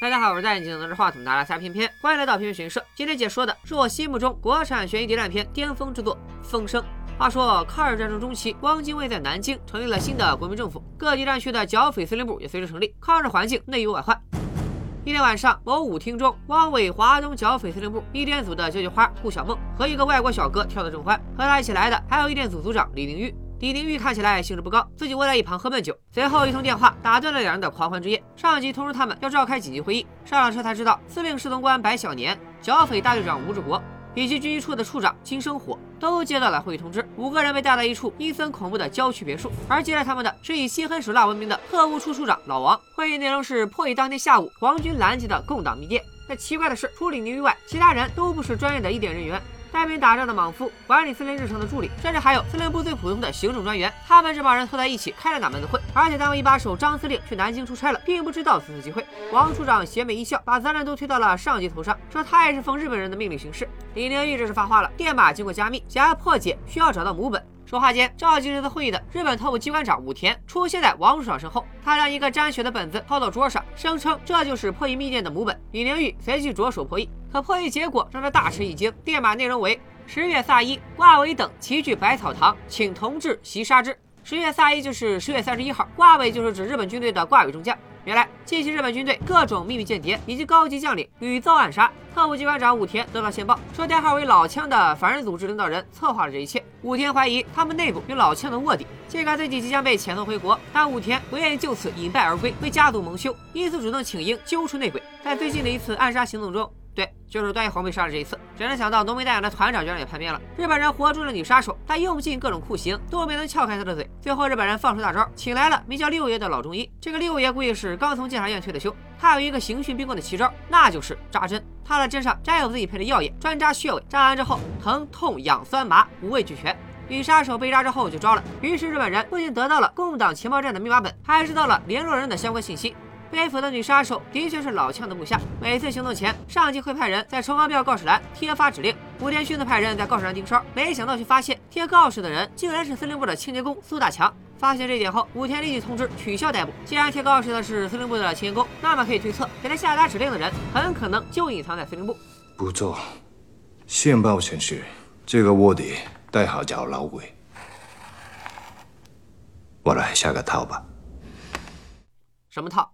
大家好，我是戴眼镜拿着话筒的阿拉撒偏偏，欢迎来到偏偏悬疑社。今天解说的是我心目中国产悬疑谍战片巅峰之作《风声》。话说抗日战争中期，汪精卫在南京成立了新的国民政府，各地战区的剿匪司令部也随之成立，抗日环境内忧外患。一天晚上，某舞厅中，汪伪华东剿匪司令部一电组的交际花顾小梦和一个外国小哥跳得正欢，和他一起来的还有一电组组长李玲玉。李玲玉看起来兴致不高，自己窝在一旁喝闷酒。随后一通电话打断了两人的狂欢之夜。上级通知他们要召开紧急会议。上了车才知道，司令侍从官白小年、剿匪大队长吴志国以及军医处的处长金生火都接到了会议通知。五个人被带到一处阴森恐怖的郊区别墅，而接待他们的是以心狠手辣闻名的特务处处长老王。会议内容是破译当天下午皇军拦截的共党密电。但奇怪的是，除李宁玉外，其他人都不是专业的一点人员。带兵打仗的莽夫，管理司令日程的助理，甚至还有司令部最普通的行政专员，他们这帮人凑在一起开了哪门子会？而且单位一把手张司令去南京出差了，并不知道此次机会。王处长邪魅一笑，把责任都推到了上级头上，说他也是奉日本人的命令行事。李宁玉这是发话了，电码经过加密，想要破解需要找到母本。说话间，召集这次会议的日本特务机关长武田出现在王处长身后。他将一个沾血的本子抛到桌上，声称这就是破译密电的母本。李玲玉随即着手破译，可破译结果让他大吃一惊。电码内容为：十月萨伊、挂尾等齐聚百草堂，请同志袭杀之。十月萨伊就是十月三十一号，挂尾就是指日本军队的挂尾中将。原来，近期日本军队各种秘密间谍以及高级将领屡遭暗杀，特务机关长武田得到线报，说代号为老枪的反日组织领导人策划了这一切。武田怀疑他们内部有老枪的卧底，尽管自己即将被遣送回国，但武田不愿意就此饮败而归，为家族蒙羞，因此主动请缨揪出内鬼。在最近的一次暗杀行动中。对，就是段奕宏被杀的这一次。谁能想到浓眉大眼的团长居然也叛变了？日本人活捉了女杀手，但用尽各种酷刑都没能撬开他的嘴。最后日本人放出大招，请来了名叫六爷的老中医。这个六爷估计是刚从检察院退的休。他有一个刑讯逼供的奇招，那就是扎针。他的针上沾有自己配的药液，专扎穴位。扎完之后，疼痛痒酸麻五味俱全。女杀手被扎之后就招了。于是日本人不仅得到了共党情报站的密码本，还知道了联络人的相关信息。被俘的女杀手的确是老枪的部下。每次行动前，上级会派人在重航标告示栏贴发指令。武田勋的派人在告示栏盯梢，没想到却发现贴告示的人竟然是司令部的清洁工苏大强。发现这点后，武田立即通知取消逮捕。既然贴告示的是司令部的清洁工，那么可以推测，给他下达指令的人很可能就隐藏在司令部。不错，线报显示这个卧底代号叫老鬼。我来下个套吧。什么套？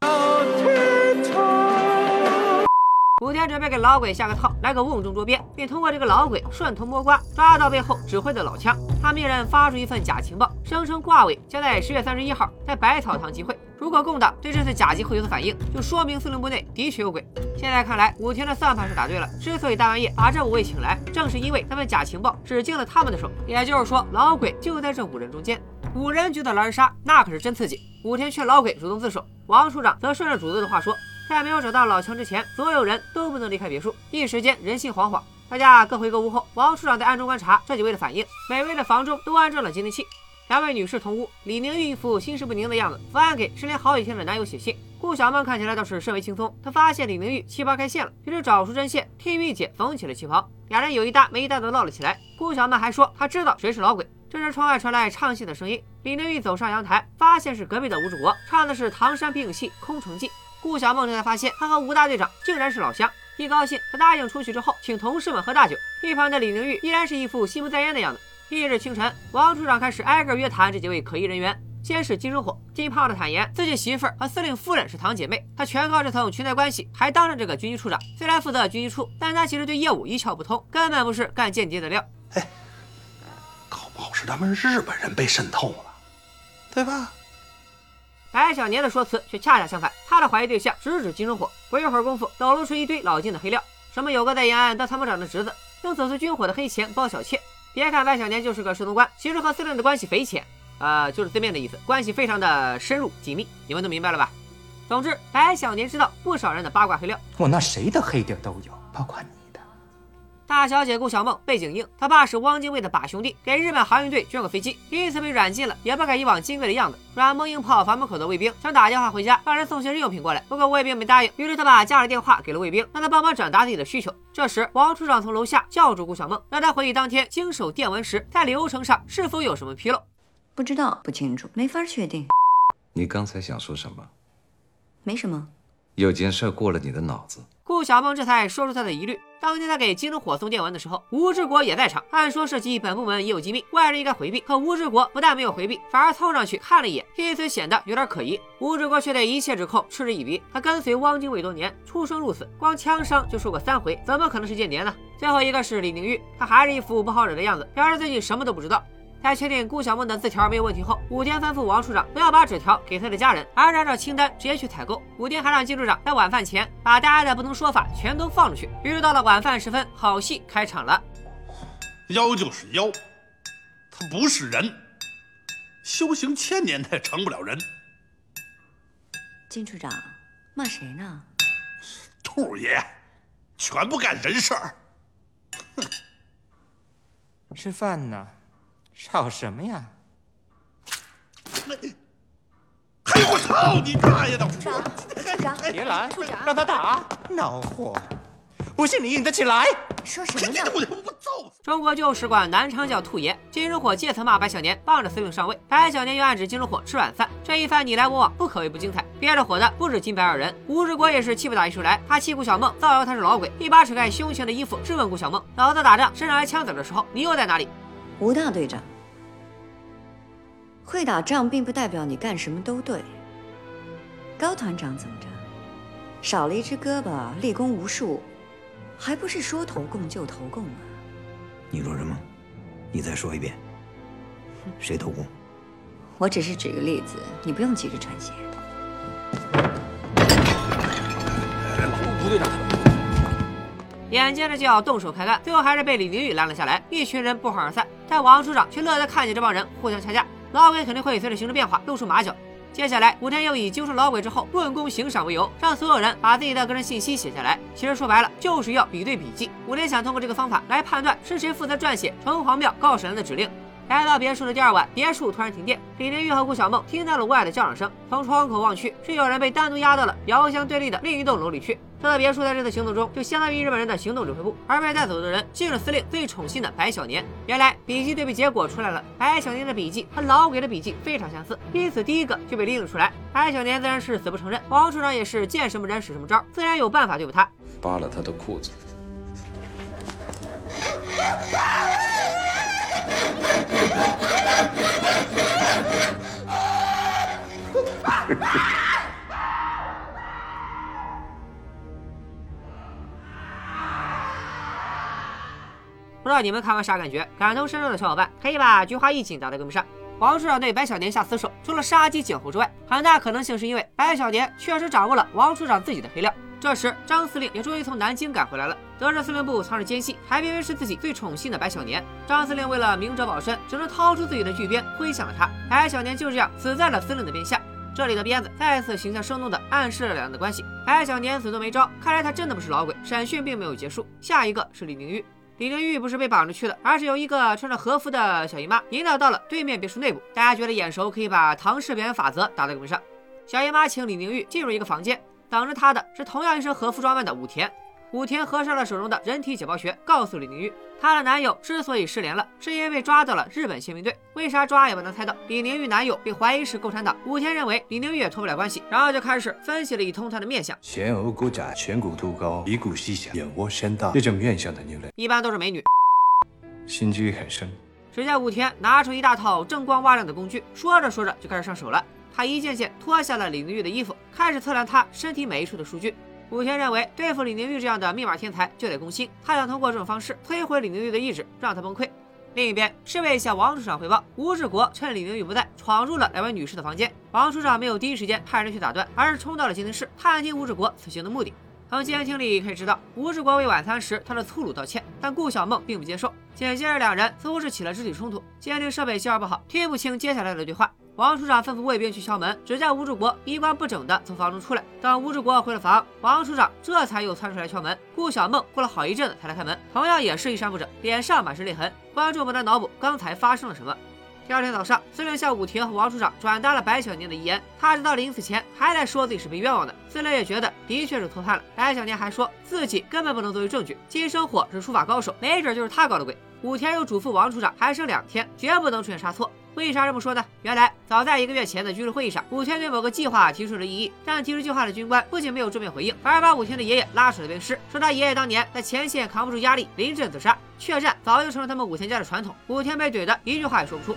武田准备给老鬼下个套，来个瓮中捉鳖，并通过这个老鬼顺藤摸瓜，抓到背后指挥的老枪。他命人发出一份假情报，声称挂尾将在十月三十一号在百草堂集会。如果共党对这次假集会有所反应，就说明司令部内的确有鬼。现在看来，武田的算盘是打对了。之所以大半夜把这五位请来，正是因为那份假情报只进了他们的手。也就是说，老鬼就在这五人中间。五人觉得狼人杀，那可是真刺激。武田劝老鬼主动自首，王处长则顺着主子的话说。在没有找到老枪之前，所有人都不能离开别墅。一时间人心惶惶，大家各回各屋后，王处长在暗中观察这几位的反应。每位的房中都安装了监听器。两位女士同屋，李宁玉一副心事不宁的样子，伏案给失联好几天的男友写信。顾小梦看起来倒是甚为轻松，她发现李宁玉旗袍开线了，于是找出针线替玉姐缝起了旗袍。俩人有一搭没一搭的闹了起来。顾小梦还说她知道谁是老鬼。这时窗外传来唱戏的声音，李宁玉走上阳台，发现是隔壁的吴志国唱的是唐山皮影戏《空城计》。顾小梦这才发现，他和吴大队长竟然是老乡。一高兴，他答应出去之后请同事们喝大酒。一旁的李玲玉依然是一副心不在焉的样子。翌日清晨，王处长开始挨个约谈这几位可疑人员。先是金生火，金胖子坦言自己媳妇儿和司令夫人是堂姐妹，他全靠这层裙带关系，还当上这个军医处长。虽然负责军医处，但他其实对业务一窍不通，根本不是干间谍的料。哎，搞不好是他们日本人被渗透了，对吧？白小年的说辞却恰恰相反，他的怀疑对象直指金生火。不一会儿功夫，抖露出一堆老金的黑料，什么有个在延安当参谋长的侄子，用走私军火的黑钱包小妾。别看白小年就是个侍从官，其实和司令的关系匪浅，呃，就是字面的意思，关系非常的深入紧密。你们都明白了吧？总之，白小年知道不少人的八卦黑料。我那谁的黑点都有，包括你。大小姐顾小梦背景硬，她爸是汪精卫的把兄弟，给日本航运队捐过飞机，因此被软禁了，也不改以往金贵的样子。软萌硬泡房门口的卫兵想打电话回家，让人送些日用品过来，不过卫兵没答应，于是他把家里电话给了卫兵，让他帮忙转达自己的需求。这时，王处长从楼下叫住顾小梦，让他回忆当天经手电文时，在流程上是否有什么纰漏。不知道，不清楚，没法确定。你刚才想说什么？没什么。有件事过了你的脑子。顾小梦这才说出他的疑虑。当年他给金龙火送电文的时候，吴志国也在场。按说涉及本部门也有机密，外人应该回避。可吴志国不但没有回避，反而凑上去看了一眼，因此显得有点可疑。吴志国却对一切指控嗤之以鼻。他跟随汪精卫多年，出生入死，光枪伤就受过三回，怎么可能是间谍呢？最后一个是李宁玉，他还是一副不好惹的样子，表示自己什么都不知道。在确定顾小梦的字条没有问题后，武天吩咐王处长不要把纸条给他的家人，而是按照清单直接去采购。武天还让金处长在晚饭前把大家的不同说法全都放出去。于是到了晚饭时分，好戏开场了。妖就是妖，他不是人，修行千年他也成不了人。金处长，骂谁呢？兔爷，全不干人事儿。哼，吃饭呢。吵什么呀？嘿，我操你大爷的！处长，处长，别拦，处长，让他打，恼火。不信你硬得起来？说什么呢？我我揍！中国旧使馆南昌叫兔爷，金如火借此骂白小年帮着司令上位，白小年又暗指金如火吃软饭，这一番你来我往，不可谓不精彩。憋着火的不止金白二人，吴志国也是气不打一处来，他气顾小梦造谣他是老鬼，一把扯开胸前的衣服质问顾小梦：老子打仗身上挨枪子的时候，你又在哪里？吴大队长，会打仗并不代表你干什么都对。高团长怎么着？少了一只胳膊，立功无数，还不是说投共就投共啊？你说什么？你再说一遍。谁投共？我只是举个例子，你不用急着传涎。吴队长。眼见着就要动手开干，最后还是被李宁宇拦了下来。一群人不欢而散，但王处长却乐得看见这帮人互相掐架。老鬼肯定会随着形势变化露出马脚。接下来，武天又以揪出老鬼之后论功行赏为由，让所有人把自己的个人信息写下来。其实说白了，就是要比对笔记。武天想通过这个方法来判断是谁负责撰写城隍庙告神的指令。来到别墅的第二晚，别墅突然停电。李玲玉和顾小梦听到了屋外的叫嚷声，从窗口望去，是有人被单独押到了遥相对立的另一栋楼里去。这个别墅在这次行动中就相当于日本人的行动指挥部，而被带走的人竟是司令最宠信的白小年。原来笔记对比结果出来了，白小年的笔记和老鬼的笔记非常相似，因此第一个就被拎了出来。白小年自然是死不承认，王处长也是见什么人使什么招，自然有办法对付他。扒了他的裤子。知道你们看完啥感觉？感同身受的小伙伴可以把菊花一紧打在公屏上。王处长对白小年下死手，除了杀鸡儆猴之外，很大可能性是因为白小年确实掌握了王处长自己的黑料。这时，张司令也终于从南京赶回来了，得知司令部藏着奸细，还偏偏是自己最宠信的白小年。张司令为了明哲保身，只能掏出自己的巨鞭挥向了他。白小年就这样死在了司令的鞭下。这里的鞭子再次形象生动地暗示了两人的关系。白小年死都没招，看来他真的不是老鬼。审讯并没有结束，下一个是李宁玉。李玲玉不是被绑着去的，而是由一个穿着和服的小姨妈引导到了对面别墅内部。大家觉得眼熟，可以把唐氏表演法则打在公屏上。小姨妈请李玲玉进入一个房间，等着她的是同样一身和服装扮的武田。武田合上了手中的人体解剖学，告诉李宁玉，她的男友之所以失联了，是因为抓到了日本宪兵队。为啥抓也不能猜到。李宁玉男友被怀疑是共产党，武田认为李宁玉也脱不了关系，然后就开始分析了一通他的面相。前额骨窄，颧骨突高，鼻骨细小，眼窝深大，这种面相的女人一般都是美女，心机很深。只见武田拿出一大套锃光瓦亮的工具，说着说着就开始上手了。他一件件脱下了李宁玉的衣服，开始测量她身体每一处的数据。武田认为，对付李宁玉这样的密码天才就得攻心。他想通过这种方式摧毁李宁玉的意志，让他崩溃。另一边，侍卫向王处长汇报，吴志国趁李宁玉不在，闯入了两位女士的房间。王处长没有第一时间派人去打断，而是冲到了监听室，探听吴志国此行的目的。从监听里可以知道，吴志国为晚餐时他的粗鲁道歉，但顾小梦并不接受。紧接着，两人似乎是起了肢体冲突。监听设备信号不好，听不清接下来的对话。王处长吩咐卫兵去敲门，只见吴志国衣冠不整的从房中出来。等吴志国回了房，王处长这才又窜出来敲门。顾小梦过了好一阵子才来开门，同样也是衣衫不整，脸上满是泪痕。观众们在脑补刚才发生了什么。第二天早上，司令向武田和王处长转达了白小年的遗言。他直到临死前还在说自己是被冤枉的。司令也觉得的确是脱判了。白小年还说自己根本不能作为证据。金生火是书法高手，没准就是他搞的鬼。武田又嘱咐王处长还剩两天，绝不能出现差错。为啥这么说呢？原来早在一个月前的军事会议上，武田对某个计划提出了异议，但提出计划的军官不仅没有正面回应，反而把武田的爷爷拉出了鞭尸，说他爷爷当年在前线扛不住压力，临阵自杀。血战早就成了他们武田家的传统，武田被怼的一句话也说不出。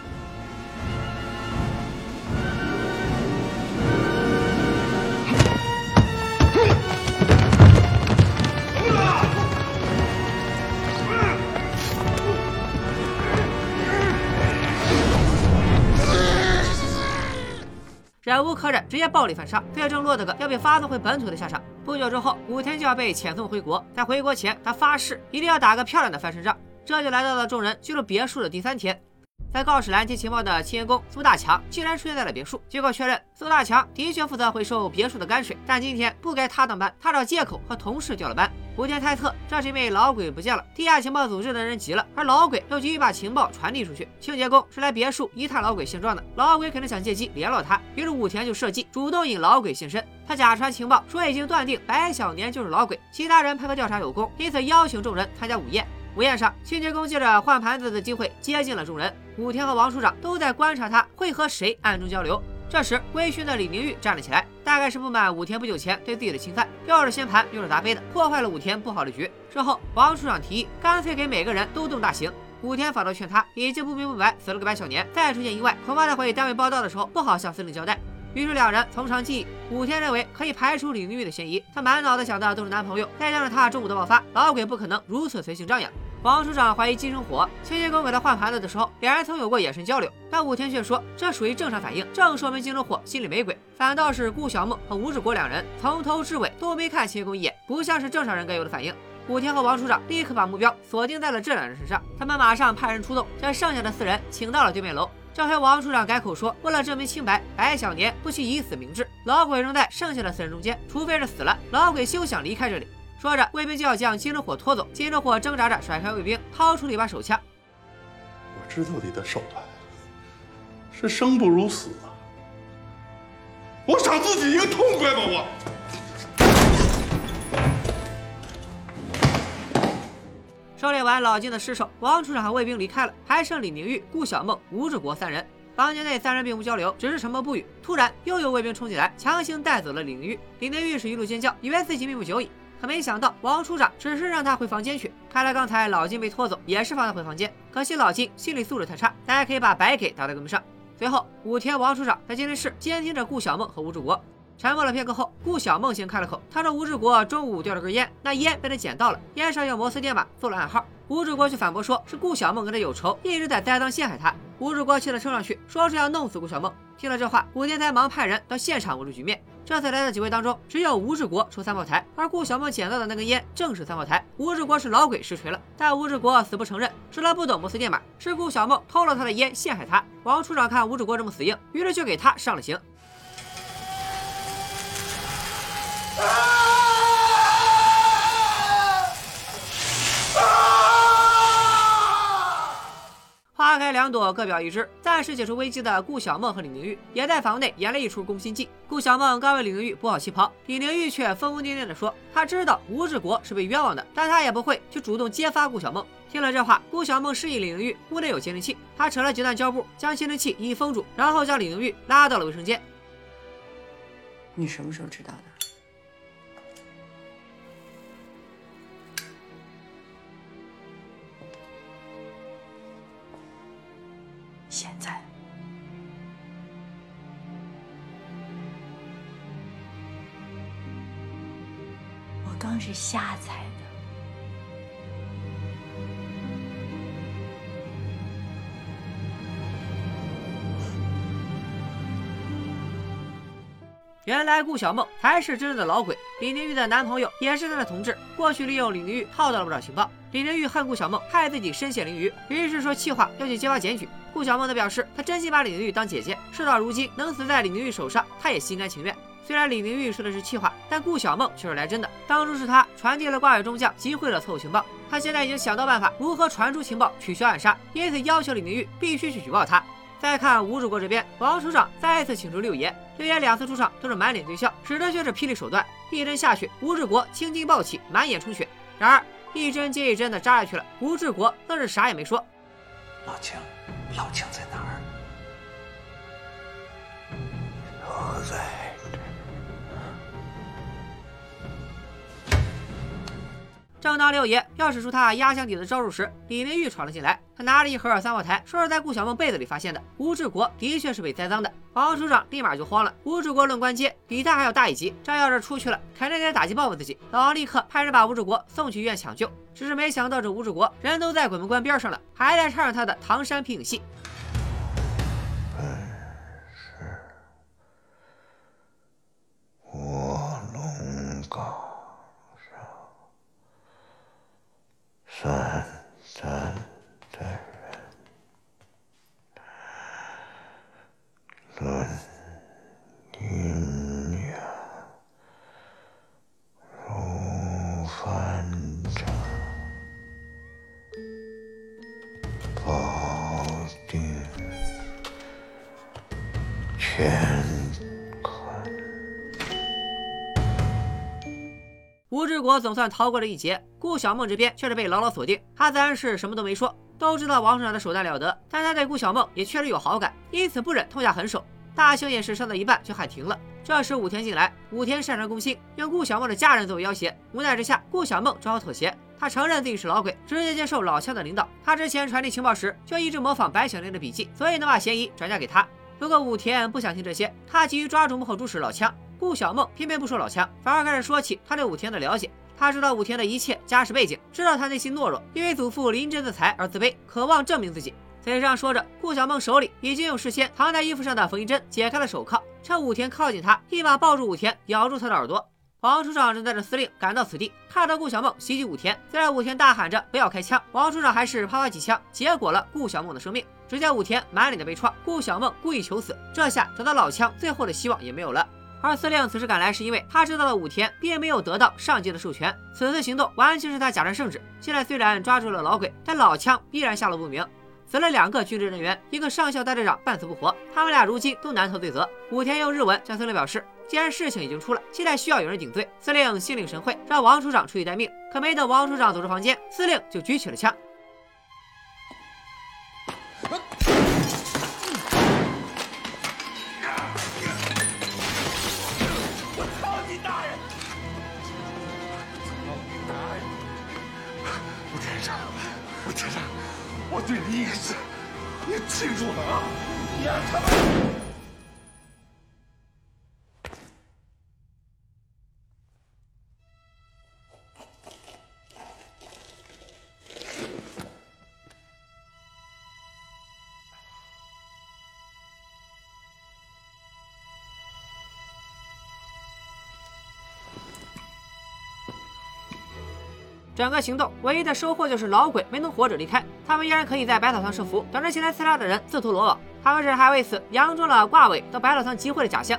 忍无可忍，直接暴力反杀，最终落得个要被发送回本土的下场。不久之后，武田就要被遣送回国，在回国前，他发誓一定要打个漂亮的翻身仗。这就来到了众人进入别墅的第三天。在告示拦截情报的清洁工苏大强竟然出现在了别墅，经过确认，苏大强的确负责回收别墅的泔水，但今天不该他当班，他找借口和同事调了班。武田猜测这是因为老鬼不见了，地下情报组织的人急了，而老鬼又急于把情报传递出去。清洁工是来别墅一探老鬼现状的，老鬼肯定想借机联络他，于是武田就设计主动引老鬼现身。他假传情报说已经断定白小年就是老鬼，其他人配合调查有功，因此邀请众人参加午宴。午宴上，清洁工借着换盘子的机会接近了众人。武田和王处长都在观察他会和谁暗中交流。这时，微醺的李明玉站了起来，大概是不满武田不久前对自己的侵犯，吊着仙盘，用着砸杯的，破坏了武田布好的局。之后，王处长提议干脆给每个人都动大刑。武田反倒劝他，已经不明不白死了个白小年，再出现意外，恐怕在回单位报道的时候不好向司令交代。于是两人从长计议。武田认为可以排除李明玉的嫌疑，他满脑子想的都是男朋友，再加上他中午的爆发，老鬼不可能如此随性张扬。王处长怀疑金生火，清洁工给他换盘子的时候，两人曾有过眼神交流，但武田却说这属于正常反应，正说明金生火心里没鬼。反倒是顾小梦和吴志国两人从头至尾都没看清洁工一眼，不像是正常人该有的反应。武田和王处长立刻把目标锁定在了这两人身上，他们马上派人出动，将剩下的四人请到了对面楼。这回王处长改口说，为了证明清白，白小年不惜以死明志，老鬼仍在剩下的四人中间，除非是死了，老鬼休想离开这里。说着，卫兵就要将金着火拖走。金着火挣扎着甩开卫兵，掏出了一把手枪。我知道你的手段是生不如死啊！我赏自己一个痛快吧！我。狩猎完老金的尸首，王处长和卫兵离开了，还剩李明玉、顾小梦、吴志国三人。房间内三人并无交流，只是沉默不语。突然，又有卫兵冲进来，强行带走了李明玉。李明玉是一路尖叫，以为自己命不久矣。可没想到，王处长只是让他回房间去。看来刚才老金被拖走，也是放他回房间。可惜老金心理素质太差，大家可以把白给打在胳膊上。随后，武田王处长在监听室监听着顾小梦和吴志国。沉默了片刻后，顾小梦先开了口，他说吴志国中午掉了根烟，那烟被他捡到了，烟上有摩斯电码，做了暗号。吴志国却反驳说是顾小梦跟他有仇，一直在栽赃陷害他。吴志国气得冲上去，说是要弄死顾小梦。听了这话，武田才忙派人到现场稳住局面。这次来的几位当中，只有吴志国抽三炮台，而顾小梦捡到的那根烟正是三炮台。吴志国是老鬼实锤了，但吴志国死不承认，说他不懂摩斯电码，是顾小梦偷了他的烟陷害他。王处长看吴志国这么死硬，于是就给他上了刑。花开两朵，各表一枝。暂时解除危机的顾小梦和李宁玉也在房内演了一出攻心计。顾小梦刚为李宁玉补好旗袍，李宁玉却疯疯癫癫地说：“他知道吴志国是被冤枉的，但他也不会去主动揭发顾小梦。”听了这话，顾小梦示意李宁玉屋内有窃听器，他扯了几段胶布，将窃听器一一封住，然后将李宁玉拉到了卫生间。你什么时候知道的？原来顾小梦才是真正的老鬼，李宁玉的男朋友也是他的同志，过去利用李宁玉套到了不少情报。李宁玉恨顾小梦害自己身陷囹圄，于是说气话要去揭发检举。顾小梦则表示，她真心把李宁玉当姐姐，事到如今能死在李宁玉手上，她也心甘情愿。虽然李宁玉说的是气话，但顾小梦却是来真的。当初是他传递了挂尾中将集会的错误情报，他现在已经想到办法如何传出情报取消暗杀，因此要求李宁玉必须去举报他。再看吴志国这边，王处长再次请出六爷，六爷两次出场都是满脸堆笑，使的就是霹雳手段，一针下去，吴志国青筋暴起，满眼充血。然而一针接一针的扎下去了，吴志国愣是啥也没说。老姜，老姜在哪儿？就在。正当六爷要使出他压箱底的招数时，李明玉闯了进来。他拿着一盒三胞胎，说是在顾小梦被子里发现的。吴志国的确是被栽赃的。王处长立马就慌了。吴志国论官阶比他还要大一级，这要是出去了，肯定得打击报复自己。老王立刻派人把吴志国送去医院抢救。只是没想到，这吴志国人都在鬼门关边上了，还在唱着他的唐山皮影戏。三总算逃过了一劫，顾小梦这边却是被牢牢锁定。他自然是什么都没说。都知道王处长的手段了得，但他对顾小梦也确实有好感，因此不忍痛下狠手。大型演示上到一半就喊停了。这时武田进来，武田擅长攻心，用顾小梦的家人作为要挟。无奈之下，顾小梦只好妥协。他承认自己是老鬼，直接接受老枪的领导。他之前传递情报时就一直模仿白小玲的笔记，所以能把嫌疑转嫁给他。不过武田不想听这些，他急于抓住幕后主使老枪。顾小梦偏偏不说老枪，反而开始说起他对武田的了解。他知道武田的一切家世背景，知道他内心懦弱，因为祖父临阵自裁而自卑，渴望证明自己。嘴上说着，顾小梦手里已经用事先藏在衣服上的缝衣针解开了手铐，趁武田靠近他，一把抱住武田，咬住他的耳朵。王处长正带着司令赶到此地，看到顾小梦袭击武田，虽然武田大喊着不要开枪，王处长还是啪啪几枪，结果了顾小梦的生命。只见武田满脸的悲怆，顾小梦故意求死，这下得到老枪，最后的希望也没有了。而司令此时赶来，是因为他知道了武田并没有得到上级的授权，此次行动完全是他假战圣旨。现在虽然抓住了老鬼，但老枪依然下落不明。死了两个军职人员，一个上校大队长半死不活，他们俩如今都难逃罪责。武田用日文向司令表示，既然事情已经出了，现在需要有人顶罪。司令心领神会，让王处长出去待命。可没等王处长走出房间，司令就举起了枪。我对你也是，你记住了啊！你让他们。整个行动唯一的收获就是老鬼没能活着离开，他们依然可以在百草堂设伏，等着前来刺杀的人自投罗网。他们甚至还为此佯装了挂尾到百草堂集会的假象。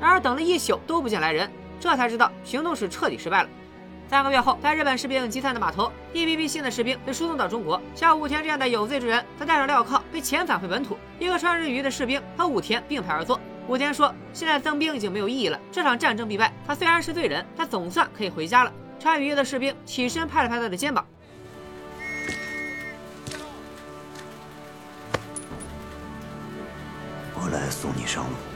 然而等了一宿都不见来人，这才知道行动是彻底失败了。三个月后，在日本士兵集散的码头，一批批新的士兵被输送到中国。像武田这样的有罪之人，他带上镣铐被遣返回本土。一个穿日语的士兵和武田并排而坐。武田说：“现在增兵已经没有意义了，这场战争必败。他虽然是罪人，但总算可以回家了。”穿雨衣的士兵起身拍了拍他的肩膀。送你上路。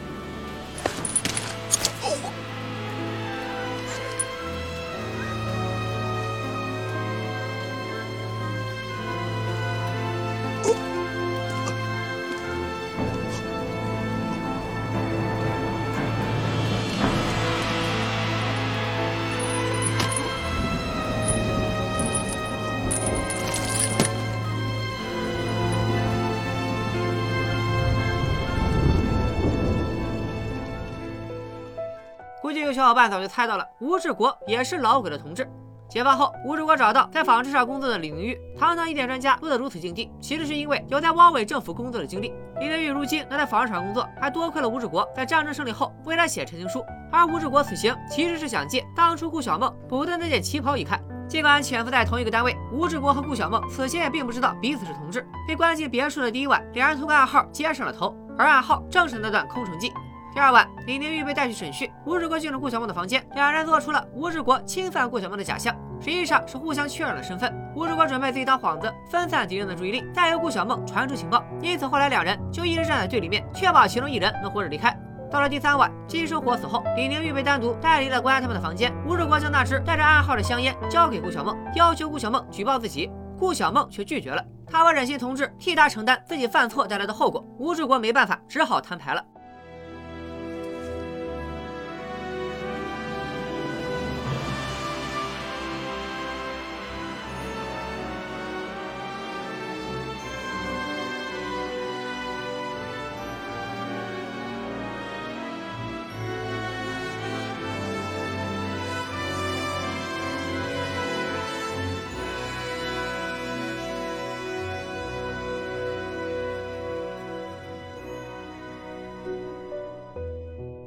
小伙伴早就猜到了，吴志国也是老鬼的同志。解放后，吴志国找到在纺织上工作的李明玉，堂堂一点专家落得如此境地，其实是因为有在汪伪政府工作的经历。李明玉如今能在纺织厂工作，还多亏了吴志国在战争胜利后为他写陈情书。而吴志国此行其实是想借当初顾小梦补的那件旗袍一看。尽管潜伏在同一个单位，吴志国和顾小梦此前也并不知道彼此是同志。被关进别墅的第一晚，两人通过暗号接上了头，而暗号正是那段空城计。第二晚，李宁玉被带去审讯，吴志国进了顾小梦的房间，两人做出了吴志国侵犯顾小梦的假象，实际上是互相确认了身份。吴志国准备自己当幌子，分散敌人的注意力，再由顾小梦传出情报。因此后来两人就一直站在对立面，确保其中一人能活着离开。到了第三晚，金生火死后，李宁玉被单独带离了关押他们的房间。吴志国将那支带着暗号的香烟交给顾小梦，要求顾小梦举报自己。顾小梦却拒绝了，他不忍心同志替他承担自己犯错带来的后果。吴志国没办法，只好摊牌了。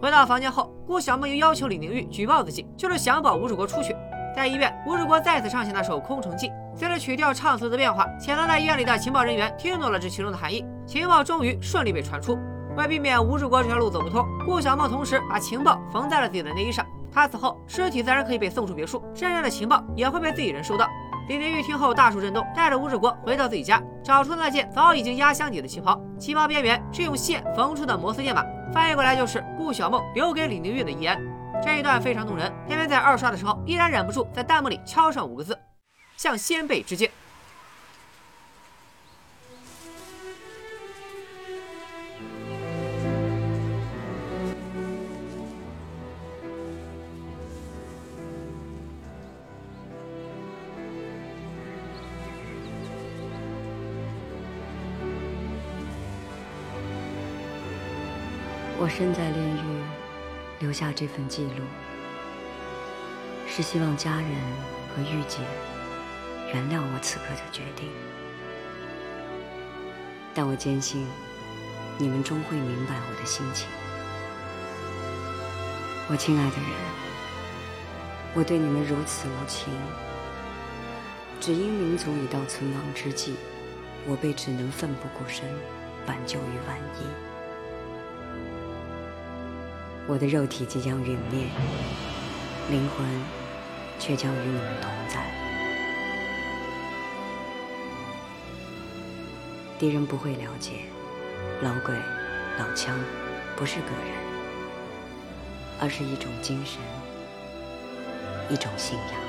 回到房间后，顾小梦又要求李宁玉举报自己，就是想保吴志国出去。在医院，吴志国再次唱起那首《空城计》。随着曲调唱词的变化，潜藏在医院里的情报人员听懂了这其中的含义，情报终于顺利被传出。为避免吴志国这条路走不通，顾小梦同时把情报缝在了自己的内衣上。他死后，尸体自然可以被送出别墅，身上的情报也会被自己人收到。李宁玉听后大受震动，带着吴志国回到自己家，找出那件早已经压箱底的旗袍，旗袍边缘是用线缝出的摩斯电码。翻译过来就是顾小梦留给李宁月的遗言，这一段非常动人。偏偏在二刷的时候，依然忍不住在弹幕里敲上五个字：向先辈致敬。身在炼狱，留下这份记录，是希望家人和玉姐原谅我此刻的决定。但我坚信，你们终会明白我的心情。我亲爱的人，我对你们如此无情，只因民族已到存亡之际，我辈只能奋不顾身，挽救于万一。我的肉体即将陨灭，灵魂却将与你们同在。敌人不会了解，老鬼、老枪不是个人，而是一种精神，一种信仰。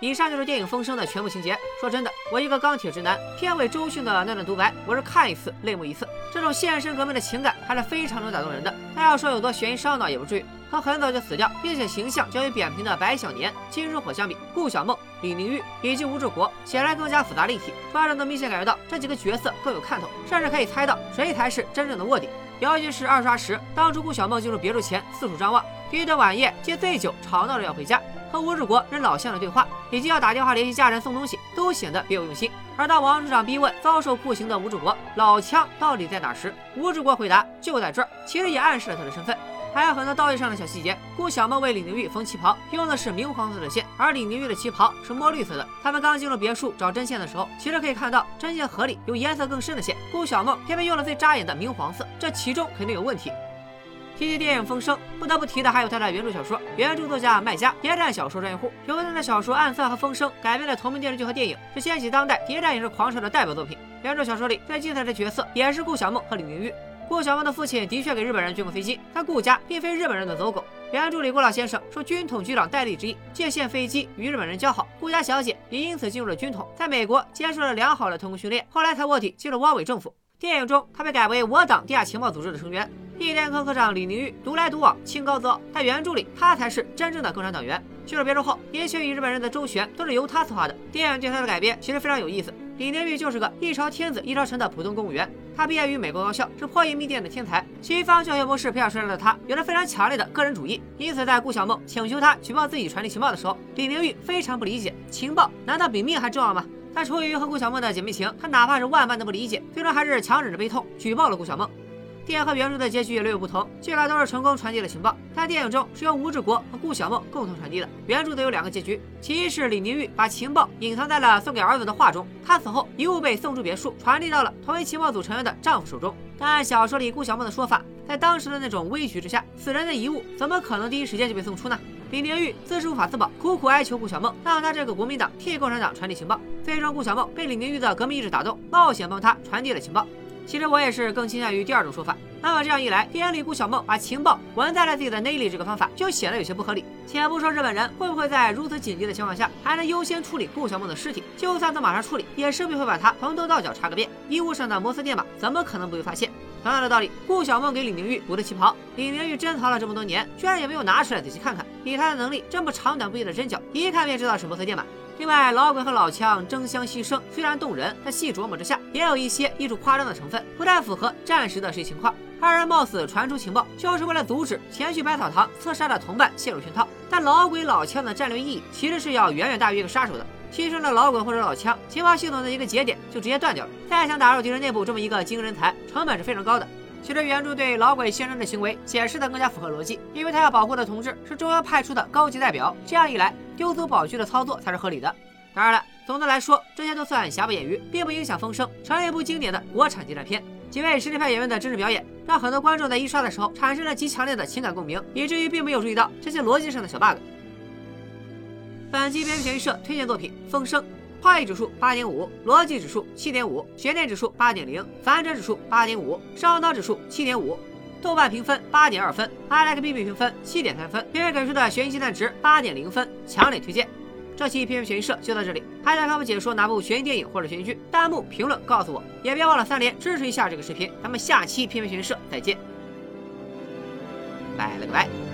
以上就是电影《风声》的全部情节。说真的，我一个钢铁直男，片尾周迅的那段独白，我是看一次泪目一次。这种献身革命的情感还是非常能打动人的。他要说有多悬疑烧脑也不至于。和很早就死掉并且形象较为扁平的白小年、金如火相比，顾小梦、李玲玉以及吴志国显然更加复杂立体。观众能明显感觉到这几个角色更有看头，甚至可以猜到谁才是真正的卧底。尤其是二刷时，当初顾小梦进入别墅前四处张望，第一顿晚宴借醉酒吵闹着要回家。和吴志国扔老乡的对话，以及要打电话联系家人送东西，都显得别有用心。而当王处长逼问遭受酷刑的吴志国老枪到底在哪时，吴志国回答就在这儿，其实也暗示了他的身份。还有很多道义上的小细节，顾小梦为李宁玉缝旗袍用的是明黄色的线，而李宁玉的旗袍是墨绿色的。他们刚进入别墅找针线的时候，其实可以看到针线盒里有颜色更深的线，顾小梦偏偏用了最扎眼的明黄色，这其中肯定有问题。提起电影《风声》，不得不提的还有他的原著小说。原著作家麦家，谍战小说专业户，由他的小说《暗算》和《风声》改编的同名电视剧和电影，是掀起当代谍战影视狂潮的代表作品。原著小说里最精彩的角色也是顾小梦和李明玉。顾小梦的父亲的确给日本人捐过飞机，但顾家并非日本人的走狗。原著里顾老先生受军统局长戴笠之意，借线飞机与日本人交好。顾家小姐也因此进入了军统，在美国接受了良好的特工训练，后来才卧底进入汪伪政府。电影中，他被改为我党地下情报组织的成员。一天科科长李宁玉独来独往，清高自傲。在原著里，他才是真正的共产党员。去了别墅后，一切与日本人的周旋都是由他策划的。电影对他的改编其实非常有意思。李宁玉就是个一朝天子一朝臣的普通公务员，他毕业于美国高校，是破译密电的天才。西方教学模式培养出来的他，有着非常强烈的个人主义。因此，在顾小梦请求他举报自己传递情报的时候，李宁玉非常不理解：情报难道比命还重要吗？但出于和顾小梦的姐妹情，他哪怕是万般的不理解，最终还是强忍着悲痛举报了顾小梦。电影和原著的结局也略有不同，尽管都是成功传递了情报，但电影中是由吴志国和顾小梦共同传递的。原著则有两个结局，其一是李宁玉把情报隐藏在了送给儿子的画中，他死后遗物被送出别墅，传递到了同为情报组成员的丈夫手中。但小说里顾小梦的说法，在当时的那种危局之下，死人的遗物怎么可能第一时间就被送出呢？李宁玉自知无法自保，苦苦哀求顾小梦让他这个国民党替共产党传递情报。最终，顾小梦被李宁玉的革命意志打动，冒险帮他传递了情报。其实我也是更倾向于第二种说法。那么这样一来，电影里顾小梦把情报纹在了自己的内里，这个方法就显得有些不合理。且不说日本人会不会在如此紧急的情况下还能优先处理顾小梦的尸体，就算能马上处理，也势必会把他从头到脚查个遍。衣物上的摩斯电码怎么可能不被发现？同样的道理，顾小梦给李明玉补的旗袍，李明玉珍藏了这么多年，居然也没有拿出来仔细看看。以他的能力，这么长短不一的针脚，一看便知道是摩斯电码。另外，老鬼和老枪争相牺牲，虽然动人，但细琢磨之下，也有一些艺术夸张的成分，不太符合战时的实际情况。二人貌似传出情报，就是为了阻止前去百草堂刺杀的同伴陷入圈套。但老鬼老枪的战略意义，其实是要远远大于一个杀手的。牺牲了老鬼或者老枪，情报系统的一个节点就直接断掉了。再想打入敌人内部这么一个精英人才，成本是非常高的。其实原著对老鬼先生的行为解释的更加符合逻辑，因为他要保护的同志是中央派出的高级代表，这样一来。丢走宝具的操作才是合理的。当然了，总的来说，这些都算瑕不掩瑜，并不影响《风声》成为一部经典的国产谍战片。几位实力派演员的真实表演，让很多观众在一刷的时候产生了极强烈的情感共鸣，以至于并没有注意到这些逻辑上的小 bug。本期编剧悬疑社推荐作品《风声》，画意指数八点五，逻辑指数七点五，悬念指数八点零，反转指数八点五，烧脑指数七点五。豆瓣评分八点二分，i like BB 评分七点三分，别人给出的悬疑鸡蛋值八点零分，强烈推荐。这期片片悬疑社就到这里，还想看我解说哪部悬疑电影或者悬疑剧？弹幕评论告诉我，也别忘了三连支持一下这个视频。咱们下期片片悬疑社再见，拜了个拜。